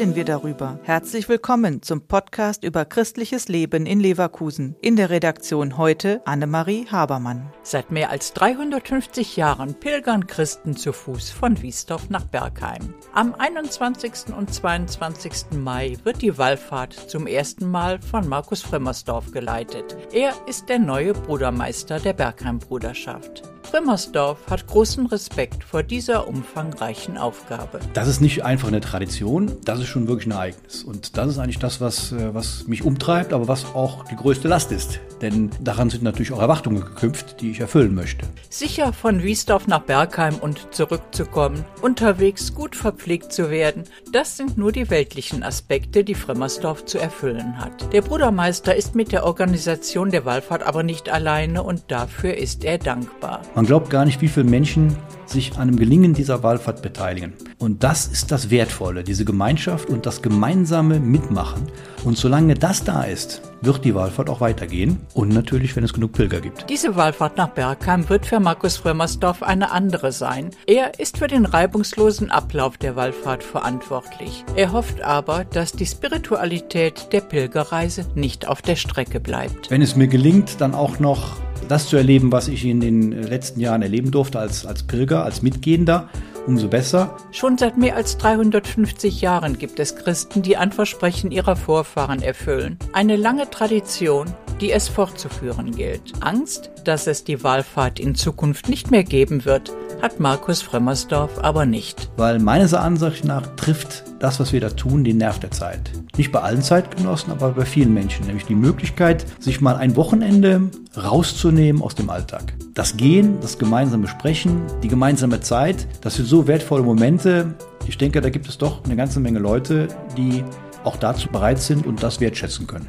darüber. Herzlich willkommen zum Podcast über christliches Leben in Leverkusen. In der Redaktion heute Annemarie Habermann. Seit mehr als 350 Jahren pilgern Christen zu Fuß von Wiesdorf nach Bergheim. Am 21. und 22. Mai wird die Wallfahrt zum ersten Mal von Markus Frimmersdorf geleitet. Er ist der neue Brudermeister der Bergheim-Bruderschaft. Frimmersdorf hat großen Respekt vor dieser umfangreichen Aufgabe. Das ist nicht einfach eine Tradition, das ist schon wirklich ein Ereignis. Und das ist eigentlich das, was, äh, was mich umtreibt, aber was auch die größte Last ist. Denn daran sind natürlich auch Erwartungen geknüpft, die ich erfüllen möchte. Sicher von Wiesdorf nach Bergheim und zurückzukommen, unterwegs gut verpflegt zu werden, das sind nur die weltlichen Aspekte, die Frimmersdorf zu erfüllen hat. Der Brudermeister ist mit der Organisation der Wallfahrt aber nicht alleine und dafür ist er dankbar. Man glaubt gar nicht, wie viele Menschen sich an dem Gelingen dieser Wallfahrt beteiligen. Und das ist das Wertvolle, diese Gemeinschaft und das gemeinsame Mitmachen. Und solange das da ist, wird die Wallfahrt auch weitergehen und natürlich, wenn es genug Pilger gibt. Diese Wallfahrt nach Bergheim wird für Markus Frömmersdorf eine andere sein. Er ist für den reibungslosen Ablauf der Wallfahrt verantwortlich. Er hofft aber, dass die Spiritualität der Pilgerreise nicht auf der Strecke bleibt. Wenn es mir gelingt, dann auch noch das zu erleben, was ich in den letzten Jahren erleben durfte als, als Pilger, als Mitgehender, umso besser. Schon seit mehr als 350 Jahren gibt es Christen, die ein Versprechen ihrer Vorfahren erfüllen. Eine lange Tradition, die es fortzuführen gilt. Angst, dass es die Wallfahrt in Zukunft nicht mehr geben wird, hat Markus Frömmersdorf aber nicht. Weil meines Erachtens nach trifft das, was wir da tun, den Nerv der Zeit. Nicht bei allen Zeitgenossen, aber bei vielen Menschen. Nämlich die Möglichkeit, sich mal ein Wochenende rauszunehmen aus dem Alltag. Das Gehen, das gemeinsame Sprechen, die gemeinsame Zeit, das sind so wertvolle Momente. Ich denke, da gibt es doch eine ganze Menge Leute, die auch dazu bereit sind und das wertschätzen können.